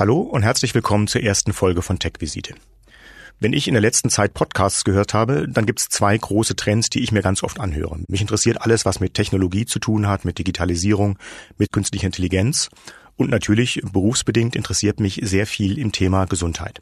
Hallo und herzlich willkommen zur ersten Folge von TechVisite. Wenn ich in der letzten Zeit Podcasts gehört habe, dann gibt es zwei große Trends, die ich mir ganz oft anhöre. Mich interessiert alles, was mit Technologie zu tun hat, mit Digitalisierung, mit künstlicher Intelligenz. Und natürlich berufsbedingt interessiert mich sehr viel im Thema Gesundheit.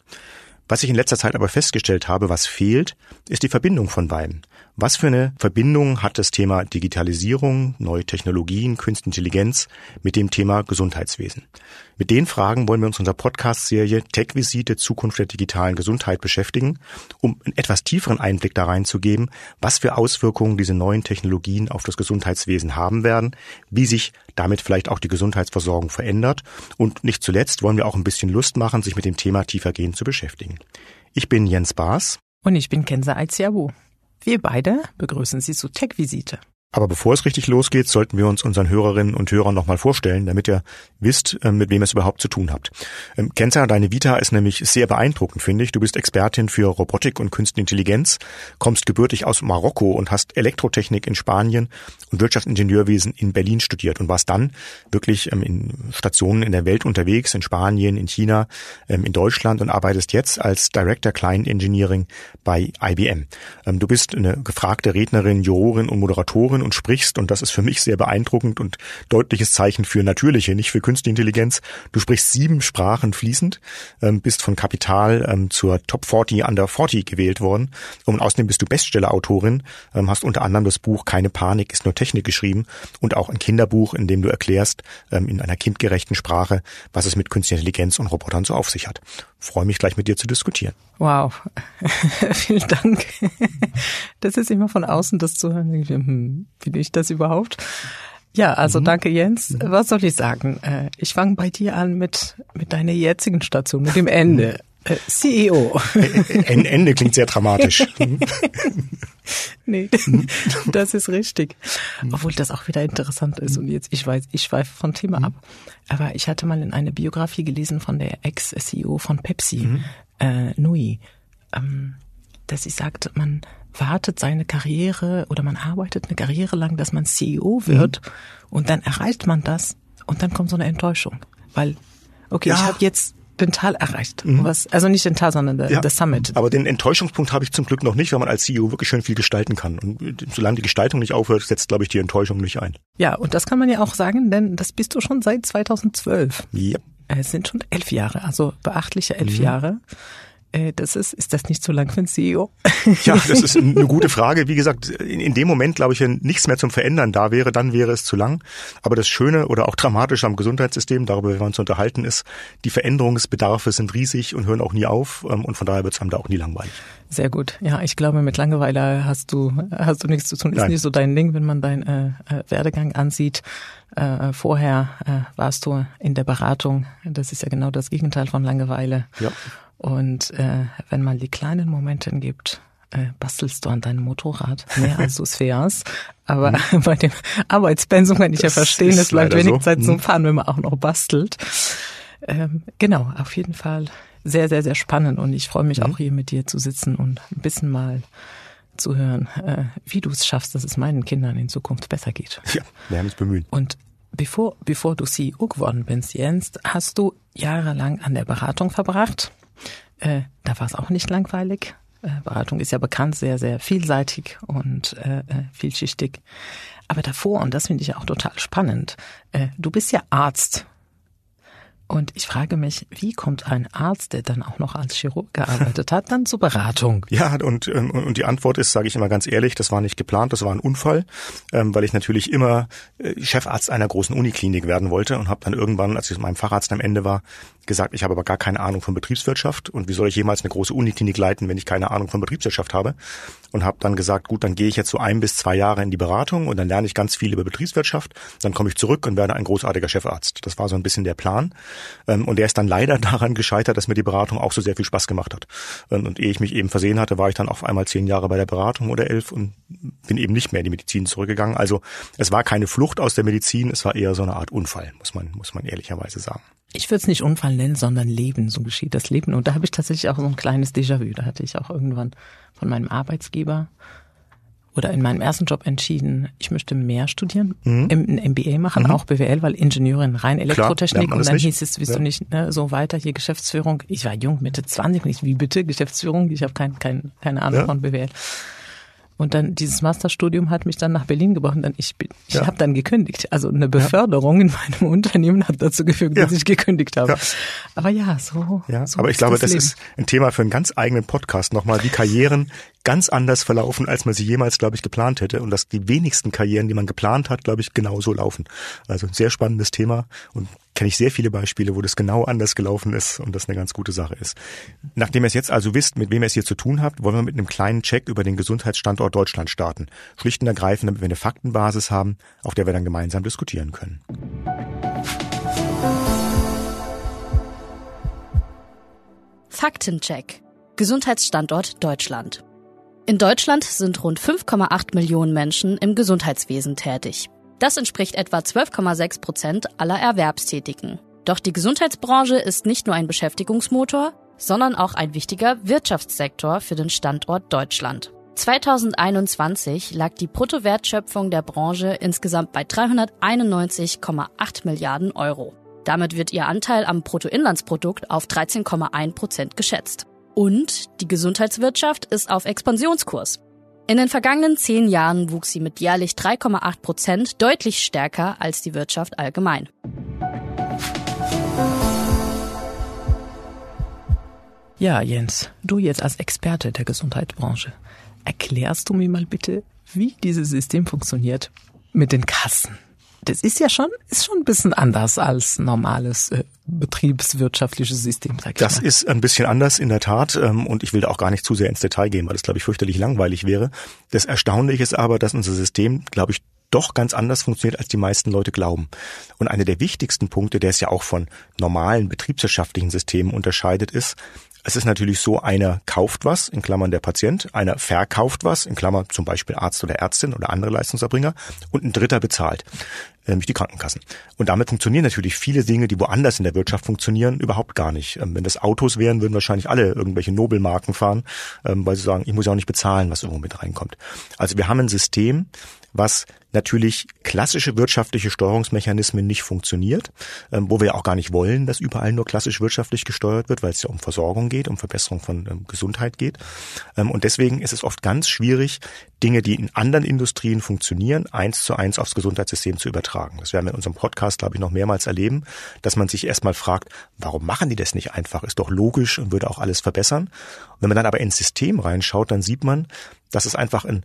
Was ich in letzter Zeit aber festgestellt habe, was fehlt, ist die Verbindung von beiden. Was für eine Verbindung hat das Thema Digitalisierung, neue Technologien, Künstliche Intelligenz mit dem Thema Gesundheitswesen? Mit den Fragen wollen wir uns in unserer Podcast-Serie Tech-Visite Zukunft der digitalen Gesundheit beschäftigen, um einen etwas tieferen Einblick da reinzugeben, was für Auswirkungen diese neuen Technologien auf das Gesundheitswesen haben werden, wie sich damit vielleicht auch die Gesundheitsversorgung verändert und nicht zuletzt wollen wir auch ein bisschen Lust machen, sich mit dem Thema tiefergehend zu beschäftigen. Ich bin Jens Baas. Und ich bin Kenza Aiziabu. Wir beide begrüßen Sie zur Tech-Visite. Aber bevor es richtig losgeht, sollten wir uns unseren Hörerinnen und Hörern nochmal vorstellen, damit ihr wisst, ähm, mit wem es überhaupt zu tun habt. Ähm, Kenza, deine Vita ist nämlich sehr beeindruckend, finde ich. Du bist Expertin für Robotik und Künstliche Intelligenz, kommst gebürtig aus Marokko und hast Elektrotechnik in Spanien und Wirtschaftsingenieurwesen in Berlin studiert und warst dann wirklich ähm, in Stationen in der Welt unterwegs, in Spanien, in China, in Deutschland und arbeitest jetzt als Director Client Engineering bei IBM. Du bist eine gefragte Rednerin, Jurorin und Moderatorin Sprachen und sprichst, und das ist für mich sehr beeindruckend und deutliches Zeichen für natürliche, nicht für künstliche Intelligenz. Du sprichst sieben Sprachen fließend, ähm, bist von Kapital ähm, zur Top 40 Under 40 gewählt worden. Und außerdem bist du Bestsellerautorin, ähm, hast unter anderem das Buch Keine Panik ist nur Technik geschrieben und auch ein Kinderbuch, in dem du erklärst, in einer kindgerechten Sprache, was es mit künstlicher Intelligenz und Robotern so auf sich hat. Freue mich gleich mit dir zu diskutieren. Wow, vielen Dank. Das ist immer von außen das zu hören. Bin ich das überhaupt? Ja, also mhm. danke Jens. Mhm. Was soll ich sagen? Äh, ich fange bei dir an mit, mit deiner jetzigen Station, mit dem Ende. Äh, CEO. Ende klingt sehr dramatisch. nee, das ist richtig. Obwohl das auch wieder interessant ist. Und jetzt, ich weiß, ich schweife vom Thema ab. Aber ich hatte mal in eine Biografie gelesen von der Ex-CEO von Pepsi, mhm. äh, Nui, ähm, dass sie sagt, man wartet seine Karriere oder man arbeitet eine Karriere lang, dass man CEO wird mhm. und dann erreicht man das und dann kommt so eine Enttäuschung, weil okay, ja. ich habe jetzt den Tal erreicht. Mhm. Was, also nicht den Tal, sondern der, ja, der Summit. Aber den Enttäuschungspunkt habe ich zum Glück noch nicht, weil man als CEO wirklich schön viel gestalten kann. Und solange die Gestaltung nicht aufhört, setzt, glaube ich, die Enttäuschung nicht ein. Ja, und das kann man ja auch sagen, denn das bist du schon seit 2012. Ja. Es sind schon elf Jahre, also beachtliche elf mhm. Jahre. Äh, das ist, ist das nicht zu lang für ein CEO? Ja, das ist eine gute Frage. Wie gesagt, in, in dem Moment, glaube ich, wenn nichts mehr zum Verändern da wäre, dann wäre es zu lang. Aber das Schöne oder auch Dramatische am Gesundheitssystem, darüber werden wir uns unterhalten, ist, die Veränderungsbedarfe sind riesig und hören auch nie auf. Ähm, und von daher wird es einem da auch nie langweilig. Sehr gut. Ja, ich glaube, mit Langeweile hast du, hast du nichts zu tun. Ist Nein. nicht so dein Ding, wenn man deinen äh, äh, Werdegang ansieht. Äh, vorher äh, warst du in der Beratung. Das ist ja genau das Gegenteil von Langeweile. Ja. Und äh, wenn man die kleinen Momente gibt, äh, bastelst du an deinem Motorrad mehr als du es fährst. Aber mhm. bei dem Arbeitspensum kann ich das ja verstehen, es bleibt wenig so. Zeit zum mhm. Fahren, wenn man auch noch bastelt. Ähm, genau, auf jeden Fall sehr, sehr, sehr spannend und ich freue mich mhm. auch hier mit dir zu sitzen und ein bisschen mal zu hören, äh, wie du es schaffst, dass es meinen Kindern in Zukunft besser geht. Ja, wir werden uns bemühen. Und bevor, bevor du CEO geworden bist, Jens, hast du jahrelang an der Beratung verbracht. Äh, da war es auch nicht langweilig. Äh, Beratung ist ja bekannt, sehr, sehr vielseitig und äh, äh, vielschichtig. Aber davor, und das finde ich auch total spannend, äh, du bist ja Arzt und ich frage mich, wie kommt ein Arzt, der dann auch noch als Chirurg gearbeitet hat, dann zur Beratung? Ja, und, ähm, und die Antwort ist, sage ich immer ganz ehrlich, das war nicht geplant, das war ein Unfall, ähm, weil ich natürlich immer äh, Chefarzt einer großen Uniklinik werden wollte und habe dann irgendwann, als ich mit meinem Facharzt am Ende war, gesagt, ich habe aber gar keine Ahnung von Betriebswirtschaft und wie soll ich jemals eine große Uniklinik leiten, wenn ich keine Ahnung von Betriebswirtschaft habe? Und habe dann gesagt, gut, dann gehe ich jetzt so ein bis zwei Jahre in die Beratung und dann lerne ich ganz viel über Betriebswirtschaft, dann komme ich zurück und werde ein großartiger Chefarzt. Das war so ein bisschen der Plan. Ähm, und der ist dann leider daran gescheitert, dass mir die Beratung auch so sehr viel Spaß gemacht hat. Und, und ehe ich mich eben versehen hatte, war ich dann auf einmal zehn Jahre bei der Beratung oder elf und bin eben nicht mehr in die Medizin zurückgegangen. Also es war keine Flucht aus der Medizin, es war eher so eine Art Unfall, muss man, muss man ehrlicherweise sagen. Ich würde es nicht Unfall nennen, sondern Leben. So geschieht das Leben. Und da habe ich tatsächlich auch so ein kleines Déjà-vu. Da hatte ich auch irgendwann von meinem Arbeitsgeber oder in meinem ersten Job entschieden, ich möchte mehr studieren, mhm. ein MBA machen, mhm. auch BWL, weil Ingenieurin rein Elektrotechnik Klar, und dann nicht. hieß es, willst ja. du nicht ne, so weiter hier Geschäftsführung. Ich war jung, Mitte 20, nicht wie bitte Geschäftsführung, ich habe kein, kein, keine Ahnung ja. von BWL. Und dann dieses Masterstudium hat mich dann nach Berlin gebracht. Und dann ich bin, ich ja. habe dann gekündigt. Also eine Beförderung ja. in meinem Unternehmen hat dazu geführt, dass ich gekündigt habe. Ja. Aber ja, so. Ja, so aber ich glaube, das, das ist ein Thema für einen ganz eigenen Podcast nochmal, wie Karrieren ganz anders verlaufen, als man sie jemals, glaube ich, geplant hätte. Und dass die wenigsten Karrieren, die man geplant hat, glaube ich, genauso laufen. Also ein sehr spannendes Thema und kenne ich sehr viele Beispiele, wo das genau anders gelaufen ist und das eine ganz gute Sache ist. Nachdem ihr es jetzt also wisst, mit wem ihr es hier zu tun habt, wollen wir mit einem kleinen Check über den Gesundheitsstandort Deutschland starten. Schlicht und ergreifend, damit wir eine Faktenbasis haben, auf der wir dann gemeinsam diskutieren können. Faktencheck. Gesundheitsstandort Deutschland. In Deutschland sind rund 5,8 Millionen Menschen im Gesundheitswesen tätig. Das entspricht etwa 12,6 Prozent aller Erwerbstätigen. Doch die Gesundheitsbranche ist nicht nur ein Beschäftigungsmotor, sondern auch ein wichtiger Wirtschaftssektor für den Standort Deutschland. 2021 lag die Bruttowertschöpfung der Branche insgesamt bei 391,8 Milliarden Euro. Damit wird ihr Anteil am Bruttoinlandsprodukt auf 13,1 Prozent geschätzt. Und die Gesundheitswirtschaft ist auf Expansionskurs. In den vergangenen zehn Jahren wuchs sie mit jährlich 3,8 Prozent deutlich stärker als die Wirtschaft allgemein. Ja, Jens, du jetzt als Experte der Gesundheitsbranche, erklärst du mir mal bitte, wie dieses System funktioniert mit den Kassen? Das ist ja schon, ist schon ein bisschen anders als normales äh, betriebswirtschaftliches System, sag ich Das mal. ist ein bisschen anders in der Tat ähm, und ich will da auch gar nicht zu sehr ins Detail gehen, weil das, glaube ich, fürchterlich langweilig wäre. Das Erstaunliche ist aber, dass unser System, glaube ich, doch ganz anders funktioniert, als die meisten Leute glauben. Und einer der wichtigsten Punkte, der es ja auch von normalen betriebswirtschaftlichen Systemen unterscheidet, ist, es ist natürlich so, einer kauft was, in Klammern der Patient, einer verkauft was, in Klammern zum Beispiel Arzt oder Ärztin oder andere Leistungserbringer, und ein Dritter bezahlt, nämlich die Krankenkassen. Und damit funktionieren natürlich viele Dinge, die woanders in der Wirtschaft funktionieren, überhaupt gar nicht. Ähm, wenn das Autos wären, würden wahrscheinlich alle irgendwelche Nobelmarken fahren, ähm, weil sie sagen, ich muss ja auch nicht bezahlen, was irgendwo mit reinkommt. Also wir haben ein System, was natürlich klassische wirtschaftliche Steuerungsmechanismen nicht funktioniert, ähm, wo wir auch gar nicht wollen, dass überall nur klassisch wirtschaftlich gesteuert wird, weil es ja um Versorgung geht, um Verbesserung von ähm, Gesundheit geht. Ähm, und deswegen ist es oft ganz schwierig, Dinge, die in anderen Industrien funktionieren, eins zu eins aufs Gesundheitssystem zu übertragen. Das werden wir in unserem Podcast, glaube ich, noch mehrmals erleben, dass man sich erstmal fragt, warum machen die das nicht einfach? Ist doch logisch und würde auch alles verbessern. Und wenn man dann aber ins System reinschaut, dann sieht man, dass es einfach ein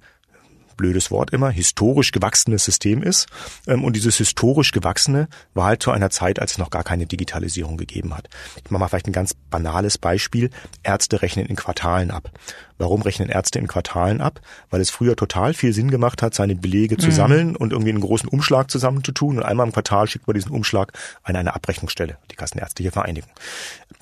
blödes Wort immer, historisch gewachsenes System ist. Ähm, und dieses historisch gewachsene war halt zu einer Zeit, als es noch gar keine Digitalisierung gegeben hat. Ich mache mal vielleicht ein ganz banales Beispiel. Ärzte rechnen in Quartalen ab. Warum rechnen Ärzte in Quartalen ab? Weil es früher total viel Sinn gemacht hat, seine Belege zu mhm. sammeln und irgendwie einen großen Umschlag zusammenzutun. Und einmal im Quartal schickt man diesen Umschlag an eine Abrechnungsstelle, die Kassenärztliche Vereinigung.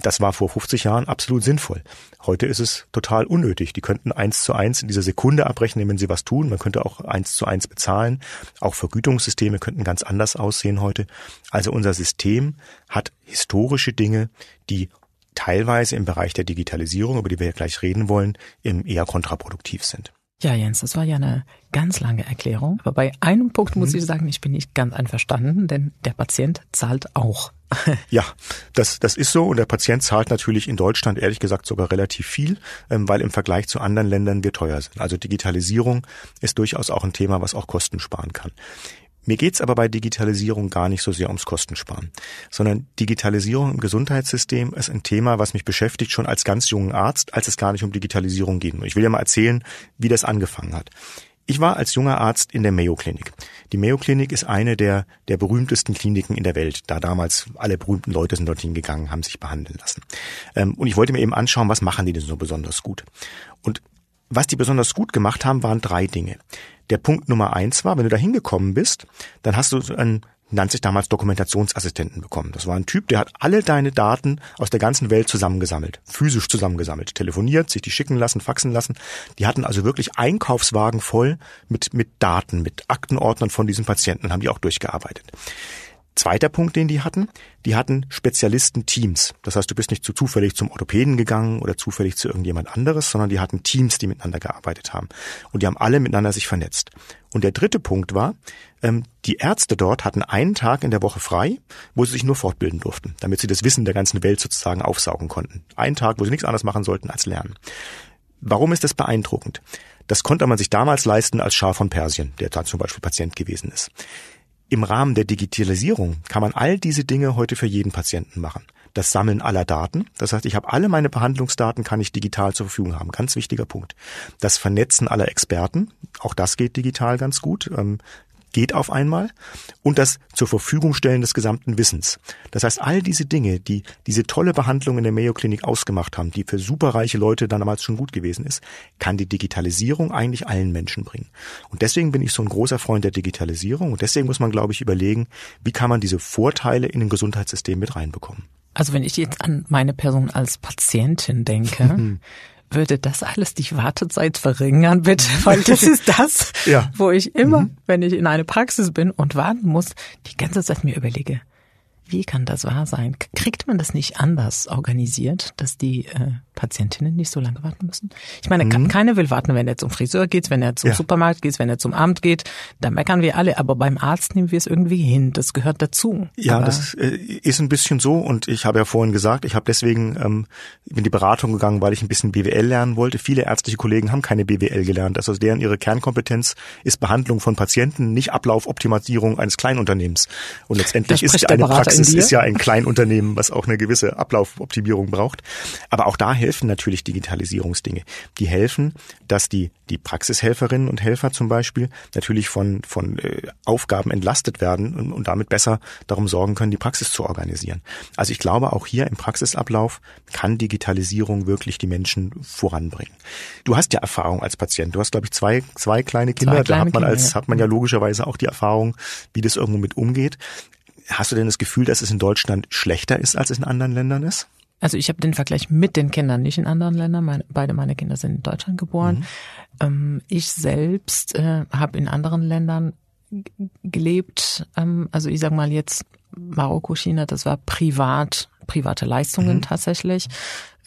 Das war vor 50 Jahren absolut sinnvoll. Heute ist es total unnötig. Die könnten eins zu eins in dieser Sekunde abrechnen, wenn sie was tun. Man könnte auch eins zu eins bezahlen. Auch Vergütungssysteme könnten ganz anders aussehen heute. Also unser System hat historische Dinge, die teilweise im Bereich der Digitalisierung, über die wir ja gleich reden wollen, eher kontraproduktiv sind. Ja, Jens, das war ja eine ganz lange Erklärung. Aber bei einem Punkt muss mhm. ich sagen, ich bin nicht ganz einverstanden, denn der Patient zahlt auch. ja, das, das ist so. Und der Patient zahlt natürlich in Deutschland ehrlich gesagt sogar relativ viel, ähm, weil im Vergleich zu anderen Ländern wir teuer sind. Also Digitalisierung ist durchaus auch ein Thema, was auch Kosten sparen kann. Mir geht's aber bei Digitalisierung gar nicht so sehr ums Kostensparen, sondern Digitalisierung im Gesundheitssystem ist ein Thema, was mich beschäftigt schon als ganz jungen Arzt, als es gar nicht um Digitalisierung geht. Ich will ja mal erzählen, wie das angefangen hat. Ich war als junger Arzt in der Mayo Klinik. Die Mayo Klinik ist eine der, der berühmtesten Kliniken in der Welt, da damals alle berühmten Leute sind dorthin gegangen, haben sich behandeln lassen. Ähm, und ich wollte mir eben anschauen, was machen die denn so besonders gut? Und was die besonders gut gemacht haben, waren drei Dinge. Der Punkt Nummer eins war, wenn du da hingekommen bist, dann hast du einen nannte sich damals Dokumentationsassistenten bekommen. Das war ein Typ, der hat alle deine Daten aus der ganzen Welt zusammengesammelt, physisch zusammengesammelt, telefoniert, sich die schicken lassen, faxen lassen. Die hatten also wirklich Einkaufswagen voll mit, mit Daten, mit Aktenordnern von diesen Patienten, haben die auch durchgearbeitet. Zweiter Punkt, den die hatten, die hatten Spezialistenteams. Das heißt, du bist nicht zu zufällig zum Orthopäden gegangen oder zufällig zu irgendjemand anderes, sondern die hatten Teams, die miteinander gearbeitet haben. Und die haben alle miteinander sich vernetzt. Und der dritte Punkt war, ähm, die Ärzte dort hatten einen Tag in der Woche frei, wo sie sich nur fortbilden durften, damit sie das Wissen der ganzen Welt sozusagen aufsaugen konnten. Einen Tag, wo sie nichts anderes machen sollten als lernen. Warum ist das beeindruckend? Das konnte man sich damals leisten als Schah von Persien, der da zum Beispiel Patient gewesen ist. Im Rahmen der Digitalisierung kann man all diese Dinge heute für jeden Patienten machen. Das Sammeln aller Daten. Das heißt, ich habe alle meine Behandlungsdaten, kann ich digital zur Verfügung haben. Ganz wichtiger Punkt. Das Vernetzen aller Experten. Auch das geht digital ganz gut. Geht auf einmal und das zur Verfügung stellen des gesamten Wissens. Das heißt, all diese Dinge, die diese tolle Behandlung in der Mayo Klinik ausgemacht haben, die für superreiche Leute dann damals schon gut gewesen ist, kann die Digitalisierung eigentlich allen Menschen bringen. Und deswegen bin ich so ein großer Freund der Digitalisierung und deswegen muss man, glaube ich, überlegen, wie kann man diese Vorteile in ein Gesundheitssystem mit reinbekommen. Also wenn ich jetzt an meine Person als Patientin denke, würde das alles die Wartezeit verringern, bitte? Weil das ist das, ja. wo ich immer, mhm. wenn ich in eine Praxis bin und warten muss, die ganze Zeit mir überlege, wie kann das wahr sein? Kriegt man das nicht anders organisiert, dass die äh, Patientinnen nicht so lange warten müssen? Ich meine, mhm. keiner will warten, wenn er zum Friseur geht, wenn er zum ja. Supermarkt geht, wenn er zum Amt geht. Da meckern wir alle, aber beim Arzt nehmen wir es irgendwie hin. Das gehört dazu. Ja, aber das äh, ist ein bisschen so und ich habe ja vorhin gesagt, ich habe deswegen ähm, in die Beratung gegangen, weil ich ein bisschen BWL lernen wollte. Viele ärztliche Kollegen haben keine BWL gelernt. Also deren ihre Kernkompetenz ist Behandlung von Patienten, nicht Ablaufoptimierung eines Kleinunternehmens. Und letztendlich ist eine Praxis ist ja ein Kleinunternehmen, was auch eine gewisse Ablaufoptimierung braucht. Aber auch da helfen natürlich Digitalisierungsdinge. Die helfen, dass die, die Praxishelferinnen und Helfer zum Beispiel natürlich von, von äh, Aufgaben entlastet werden und, und damit besser darum sorgen können, die Praxis zu organisieren. Also ich glaube, auch hier im Praxisablauf kann Digitalisierung wirklich die Menschen voranbringen. Du hast ja Erfahrung als Patient. Du hast, glaube ich, zwei, zwei kleine Kinder. Zwei kleine da hat man als, hat man ja logischerweise auch die Erfahrung, wie das irgendwo mit umgeht. Hast du denn das Gefühl, dass es in Deutschland schlechter ist, als es in anderen Ländern ist? Also ich habe den Vergleich mit den Kindern, nicht in anderen Ländern. Meine, beide meine Kinder sind in Deutschland geboren. Mhm. Ähm, ich selbst äh, habe in anderen Ländern gelebt. Ähm, also ich sage mal jetzt Marokko, China, das war privat, private Leistungen mhm. tatsächlich.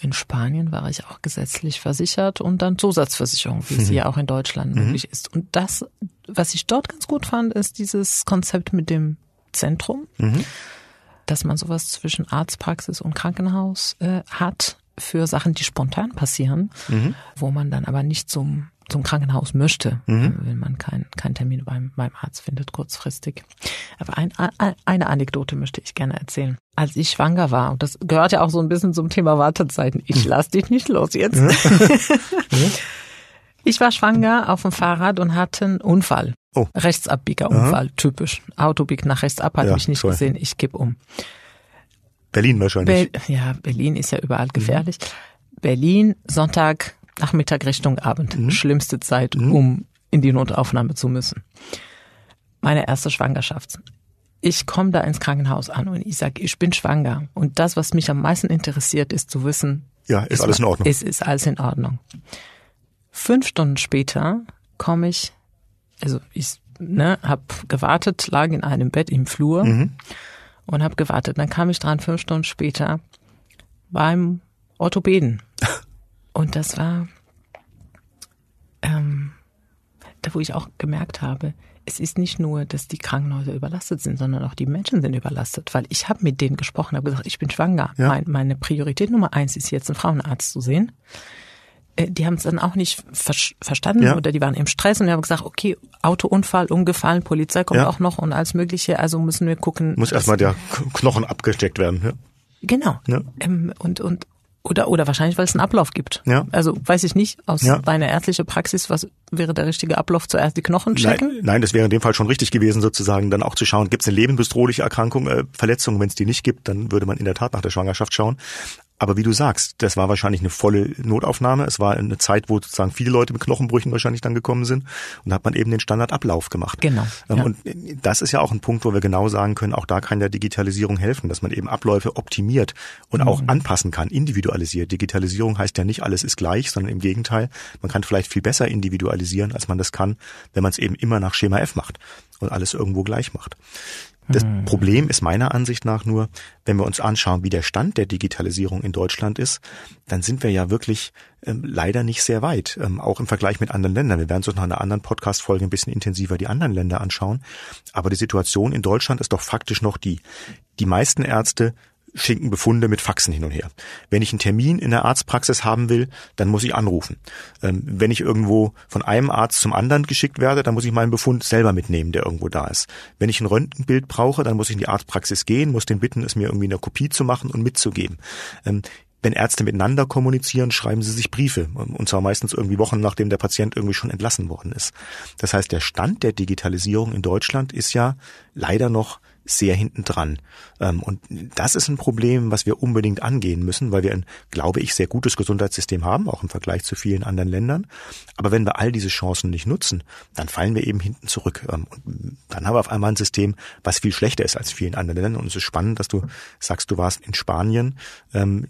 In Spanien war ich auch gesetzlich versichert und dann Zusatzversicherung, wie mhm. sie ja auch in Deutschland mhm. möglich ist. Und das, was ich dort ganz gut fand, ist dieses Konzept mit dem Zentrum, mhm. dass man sowas zwischen Arztpraxis und Krankenhaus äh, hat für Sachen, die spontan passieren, mhm. wo man dann aber nicht zum zum Krankenhaus möchte, mhm. Äh, wenn man keinen kein Termin beim, beim Arzt findet, kurzfristig. Aber ein, ein, eine Anekdote möchte ich gerne erzählen. Als ich schwanger war, und das gehört ja auch so ein bisschen zum Thema Wartezeiten, ich mhm. lass dich nicht los jetzt. ich war schwanger auf dem Fahrrad und hatte einen Unfall. Oh. Rechtsabbiegerunfall, typisch. Auto biegt nach rechts ab, hat ja, mich nicht toll. gesehen, ich kipp um. Berlin wahrscheinlich. Be ja, Berlin ist ja überall gefährlich. Mhm. Berlin, Sonntag, Nachmittag Richtung Abend. Mhm. Schlimmste Zeit, mhm. um in die Notaufnahme zu müssen. Meine erste Schwangerschaft. Ich komme da ins Krankenhaus an und ich sage, ich bin schwanger. Und das, was mich am meisten interessiert, ist zu wissen, ja, ist, ist alles in Ordnung. Es ist alles in Ordnung. Fünf Stunden später komme ich also ich ne, habe gewartet, lag in einem Bett im Flur mhm. und habe gewartet. Dann kam ich dran fünf Stunden später beim Orthopäden. Und das war ähm, da, wo ich auch gemerkt habe, es ist nicht nur, dass die Krankenhäuser überlastet sind, sondern auch die Menschen sind überlastet. Weil ich habe mit denen gesprochen, habe gesagt, ich bin schwanger. Ja. Mein, meine Priorität Nummer eins ist jetzt, einen Frauenarzt zu sehen. Äh, die haben es dann auch nicht ver verstanden ja. oder die waren im Stress und wir haben gesagt, okay, Autounfall, umgefallen, Polizei kommt ja. auch noch und alles Mögliche, also müssen wir gucken. Muss erstmal der Knochen abgesteckt werden. Ja. Genau. Ja. Ähm, und, und oder, oder wahrscheinlich, weil es einen Ablauf gibt. Ja. Also weiß ich nicht, aus ja. deiner ärztlichen Praxis, was wäre der richtige Ablauf? Zuerst die Knochen checken? Nein, nein das wäre in dem Fall schon richtig gewesen, sozusagen dann auch zu schauen, gibt es eine lebensbedrohliche Erkrankung, äh, Verletzung, wenn es die nicht gibt, dann würde man in der Tat nach der Schwangerschaft schauen. Aber wie du sagst, das war wahrscheinlich eine volle Notaufnahme. Es war eine Zeit, wo sozusagen viele Leute mit Knochenbrüchen wahrscheinlich dann gekommen sind. Und da hat man eben den Standardablauf gemacht. Genau. Ähm, ja. Und das ist ja auch ein Punkt, wo wir genau sagen können, auch da kann der Digitalisierung helfen, dass man eben Abläufe optimiert und mhm. auch anpassen kann, individualisiert. Digitalisierung heißt ja nicht, alles ist gleich, sondern im Gegenteil, man kann vielleicht viel besser individualisieren, als man das kann, wenn man es eben immer nach Schema F macht und alles irgendwo gleich macht. Das hm. Problem ist meiner Ansicht nach nur, wenn wir uns anschauen, wie der Stand der Digitalisierung in Deutschland ist, dann sind wir ja wirklich ähm, leider nicht sehr weit, ähm, auch im Vergleich mit anderen Ländern. Wir werden uns noch in einer anderen Podcast-Folge ein bisschen intensiver die anderen Länder anschauen. Aber die Situation in Deutschland ist doch faktisch noch die. Die meisten Ärzte schicken Befunde mit Faxen hin und her. Wenn ich einen Termin in der Arztpraxis haben will, dann muss ich anrufen. Ähm, wenn ich irgendwo von einem Arzt zum anderen geschickt werde, dann muss ich meinen Befund selber mitnehmen, der irgendwo da ist. Wenn ich ein Röntgenbild brauche, dann muss ich in die Arztpraxis gehen, muss den bitten, es mir irgendwie in der Kopie zu machen und mitzugeben. Ähm, wenn Ärzte miteinander kommunizieren, schreiben sie sich Briefe. Und zwar meistens irgendwie Wochen, nachdem der Patient irgendwie schon entlassen worden ist. Das heißt, der Stand der Digitalisierung in Deutschland ist ja leider noch sehr hinten dran. Ähm, und das ist ein Problem, was wir unbedingt angehen müssen, weil wir ein, glaube ich, sehr gutes Gesundheitssystem haben, auch im Vergleich zu vielen anderen Ländern. Aber wenn wir all diese Chancen nicht nutzen, dann fallen wir eben hinten zurück. Ähm, und dann haben wir auf einmal ein System, was viel schlechter ist als vielen anderen Ländern. Und es ist spannend, dass du sagst, du warst in Spanien. Ähm,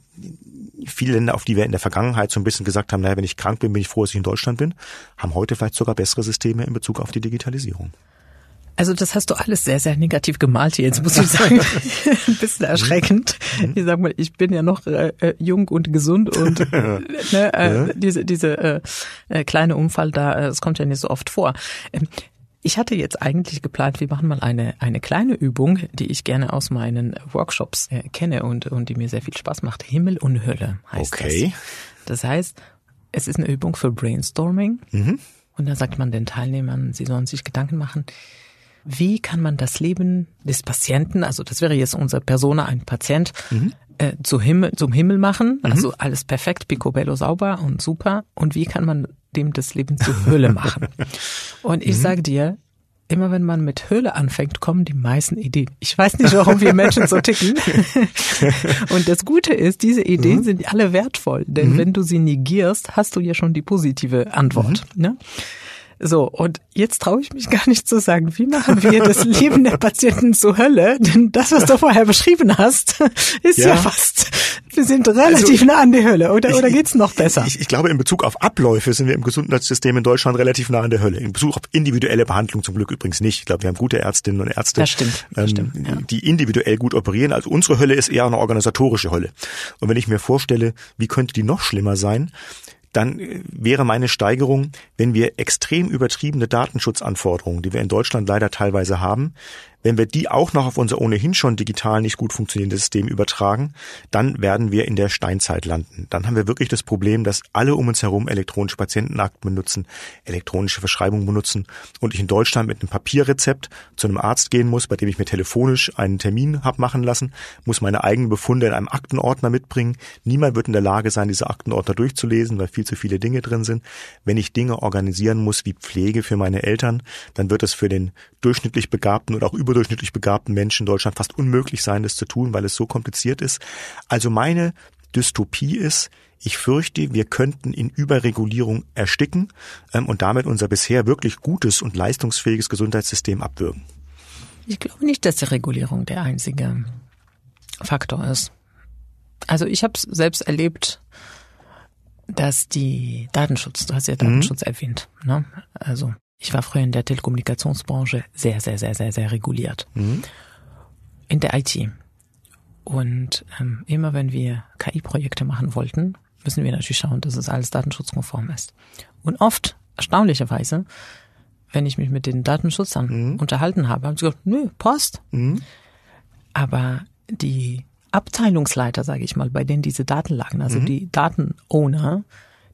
viele Länder, auf die wir in der Vergangenheit so ein bisschen gesagt haben, naja, wenn ich krank bin, bin ich froh, dass ich in Deutschland bin, haben heute vielleicht sogar bessere Systeme in Bezug auf die Digitalisierung. Also das hast du alles sehr, sehr negativ gemalt hier. Jetzt muss ich sagen, ein bisschen erschreckend. Mhm. Ich sag mal, ich bin ja noch äh, äh jung und gesund und ne, äh, diese, diese äh, äh, kleine Unfall da, äh, das kommt ja nicht so oft vor. Ähm, ich hatte jetzt eigentlich geplant, wir machen mal eine, eine kleine Übung, die ich gerne aus meinen Workshops äh, kenne und, und die mir sehr viel Spaß macht. Himmel und Hölle heißt okay. das. Das heißt, es ist eine Übung für Brainstorming. Mhm. Und da sagt man den Teilnehmern, sie sollen sich Gedanken machen, wie kann man das Leben des Patienten, also das wäre jetzt unser Persona, ein Patient, mhm. äh, zu Himmel, zum Himmel machen? Mhm. Also alles perfekt, picobello sauber und super. Und wie kann man dem das Leben zur Hölle machen? und ich mhm. sage dir, immer wenn man mit Höhle anfängt, kommen die meisten Ideen. Ich weiß nicht, warum wir Menschen so ticken. Und das Gute ist, diese Ideen mhm. sind alle wertvoll, denn mhm. wenn du sie negierst, hast du ja schon die positive Antwort. Mhm. Ne? So, und jetzt traue ich mich gar nicht zu sagen, wie machen wir das Leben der Patienten zur Hölle? Denn das, was du vorher beschrieben hast, ist ja, ja fast, wir sind relativ also, nah an der Hölle. Oder, oder geht's noch besser? Ich, ich, glaube, in Bezug auf Abläufe sind wir im Gesundheitssystem in Deutschland relativ nah an der Hölle. In Bezug auf individuelle Behandlung zum Glück übrigens nicht. Ich glaube, wir haben gute Ärztinnen und Ärzte, das stimmt, das ähm, stimmt, ja. die individuell gut operieren. Also unsere Hölle ist eher eine organisatorische Hölle. Und wenn ich mir vorstelle, wie könnte die noch schlimmer sein, dann äh, wäre meine Steigerung, wenn wir extrem übertriebene Datenschutzanforderungen, die wir in Deutschland leider teilweise haben, wenn wir die auch noch auf unser ohnehin schon digital nicht gut funktionierendes System übertragen, dann werden wir in der Steinzeit landen. Dann haben wir wirklich das Problem, dass alle um uns herum elektronische Patientenakten benutzen, elektronische Verschreibungen benutzen und ich in Deutschland mit einem Papierrezept zu einem Arzt gehen muss, bei dem ich mir telefonisch einen Termin hab machen lassen, muss meine eigenen Befunde in einem Aktenordner mitbringen. Niemand wird in der Lage sein, diese Aktenordner durchzulesen, weil viel zu viele Dinge drin sind. Wenn ich Dinge organisieren muss wie Pflege für meine Eltern, dann wird es für den durchschnittlich begabten oder auch über überdurchschnittlich begabten Menschen in Deutschland fast unmöglich sein, das zu tun, weil es so kompliziert ist. Also meine Dystopie ist, ich fürchte, wir könnten in Überregulierung ersticken ähm, und damit unser bisher wirklich gutes und leistungsfähiges Gesundheitssystem abwürgen. Ich glaube nicht, dass die Regulierung der einzige Faktor ist. Also ich habe es selbst erlebt, dass die Datenschutz, du hast ja Datenschutz mhm. erwähnt, ne? Also ich war früher in der Telekommunikationsbranche sehr, sehr, sehr, sehr, sehr reguliert. Mhm. In der IT. Und ähm, immer wenn wir KI-Projekte machen wollten, müssen wir natürlich schauen, dass es alles datenschutzkonform ist. Und oft, erstaunlicherweise, wenn ich mich mit den Datenschützern mhm. unterhalten habe, haben sie gesagt, nö, passt. Mhm. Aber die Abteilungsleiter, sage ich mal, bei denen diese Daten lagen, also mhm. die Datenowner,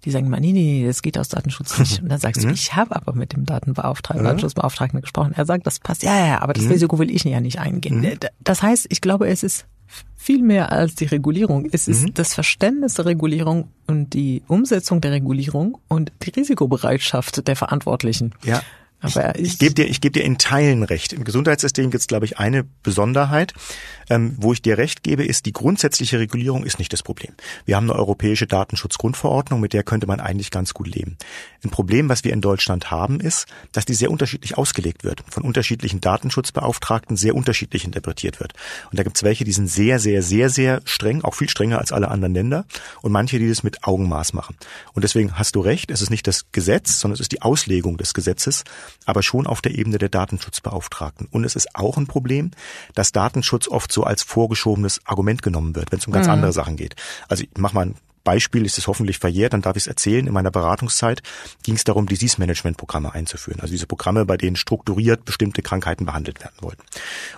die sagen immer, nee, nee, das geht aus Datenschutz nicht. Und dann sagst du, mhm. ich habe aber mit dem Datenbeauftragten, Datenschutzbeauftragten gesprochen. Er sagt, das passt. Ja, ja, aber das mhm. Risiko will ich ja nicht eingehen. Mhm. Das heißt, ich glaube, es ist viel mehr als die Regulierung. Es ist mhm. das Verständnis der Regulierung und die Umsetzung der Regulierung und die Risikobereitschaft der Verantwortlichen. Ja. Aber ich, ich, gebe dir, ich gebe dir in Teilen recht. Im Gesundheitssystem gibt es, glaube ich, eine Besonderheit, ähm, wo ich dir recht gebe, ist die grundsätzliche Regulierung ist nicht das Problem. Wir haben eine europäische Datenschutzgrundverordnung, mit der könnte man eigentlich ganz gut leben. Ein Problem, was wir in Deutschland haben, ist, dass die sehr unterschiedlich ausgelegt wird, von unterschiedlichen Datenschutzbeauftragten sehr unterschiedlich interpretiert wird. Und da gibt es welche, die sind sehr, sehr, sehr, sehr streng, auch viel strenger als alle anderen Länder, und manche, die das mit Augenmaß machen. Und deswegen hast du recht, es ist nicht das Gesetz, sondern es ist die Auslegung des Gesetzes, aber schon auf der Ebene der Datenschutzbeauftragten. Und es ist auch ein Problem, dass Datenschutz oft so als vorgeschobenes Argument genommen wird, wenn es um ganz mhm. andere Sachen geht. Also ich mach mal ein Beispiel ist es hoffentlich verjährt, dann darf ich es erzählen. In meiner Beratungszeit ging es darum, Disease-Management-Programme einzuführen. Also diese Programme, bei denen strukturiert bestimmte Krankheiten behandelt werden wollten.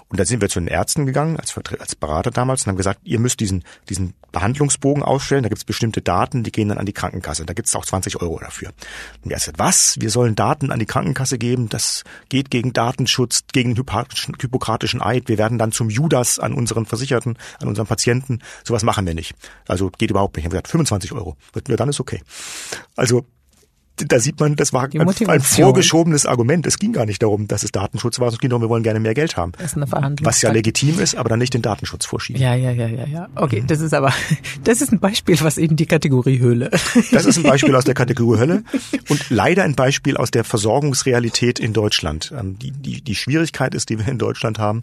Und da sind wir zu den Ärzten gegangen, als, als Berater damals, und haben gesagt, ihr müsst diesen, diesen Behandlungsbogen ausstellen. Da gibt es bestimmte Daten, die gehen dann an die Krankenkasse. Da gibt es auch 20 Euro dafür. Und wir gesagt, was? Wir sollen Daten an die Krankenkasse geben? Das geht gegen Datenschutz, gegen hypokratischen Eid. Wir werden dann zum Judas an unseren Versicherten, an unseren Patienten. Sowas machen wir nicht. Also geht überhaupt nicht. Wir haben gesagt, 25 Euro. Ja, dann ist okay. Also da sieht man, das war ein, ein, vorgeschobenes Argument. Es ging gar nicht darum, dass es Datenschutz war, es ging darum, wir wollen gerne mehr Geld haben. Das ist eine Verhandlung. Was ja legitim ist, aber dann nicht den Datenschutz vorschieben. Ja, ja, ja, ja, ja. Okay, mhm. das ist aber, das ist ein Beispiel, was eben die Kategorie Höhle. Das ist ein Beispiel aus der Kategorie Hölle und leider ein Beispiel aus der Versorgungsrealität in Deutschland. Ähm, die, die, die Schwierigkeit ist, die wir in Deutschland haben,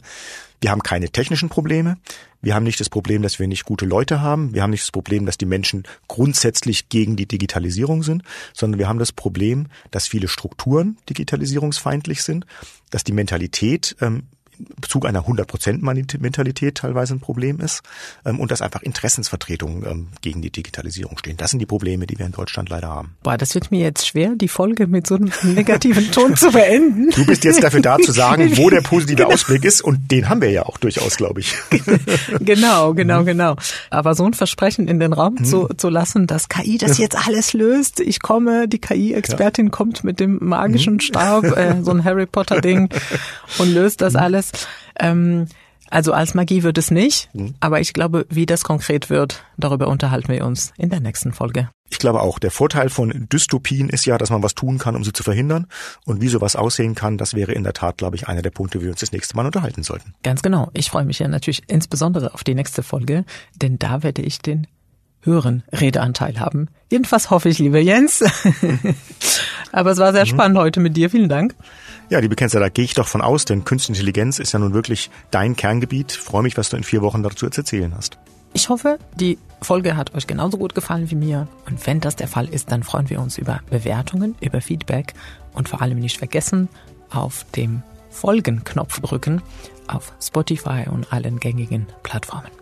wir haben keine technischen Probleme. Wir haben nicht das Problem, dass wir nicht gute Leute haben. Wir haben nicht das Problem, dass die Menschen grundsätzlich gegen die Digitalisierung sind, sondern wir haben das Problem, dass viele Strukturen digitalisierungsfeindlich sind, dass die Mentalität ähm, Bezug einer 100%-Mentalität teilweise ein Problem ist ähm, und dass einfach Interessensvertretungen ähm, gegen die Digitalisierung stehen. Das sind die Probleme, die wir in Deutschland leider haben. Boah, das wird mir jetzt schwer, die Folge mit so einem negativen Ton zu beenden. Du bist jetzt dafür da zu sagen, wo der positive genau. Ausblick ist und den haben wir ja auch durchaus, glaube ich. genau, genau, genau. Aber so ein Versprechen in den Raum zu, mhm. zu lassen, dass KI das jetzt alles löst. Ich komme, die KI-Expertin ja. kommt mit dem magischen mhm. Stab, äh, so ein Harry Potter-Ding und löst das mhm. Alles. Ähm, also als Magie wird es nicht, mhm. aber ich glaube, wie das konkret wird, darüber unterhalten wir uns in der nächsten Folge. Ich glaube auch, der Vorteil von Dystopien ist ja, dass man was tun kann, um sie zu verhindern. Und wie sowas aussehen kann, das wäre in der Tat, glaube ich, einer der Punkte, wie wir uns das nächste Mal unterhalten sollten. Ganz genau. Ich freue mich ja natürlich insbesondere auf die nächste Folge, denn da werde ich den höheren Redeanteil haben. Jedenfalls hoffe ich, lieber Jens. aber es war sehr mhm. spannend heute mit dir. Vielen Dank. Ja, liebe Kennzer, da gehe ich doch von aus, denn Künstliche Intelligenz ist ja nun wirklich dein Kerngebiet. Ich freue mich, was du in vier Wochen dazu zu erzählen hast. Ich hoffe, die Folge hat euch genauso gut gefallen wie mir. Und wenn das der Fall ist, dann freuen wir uns über Bewertungen, über Feedback und vor allem nicht vergessen, auf dem Folgen-Knopf drücken auf Spotify und allen gängigen Plattformen.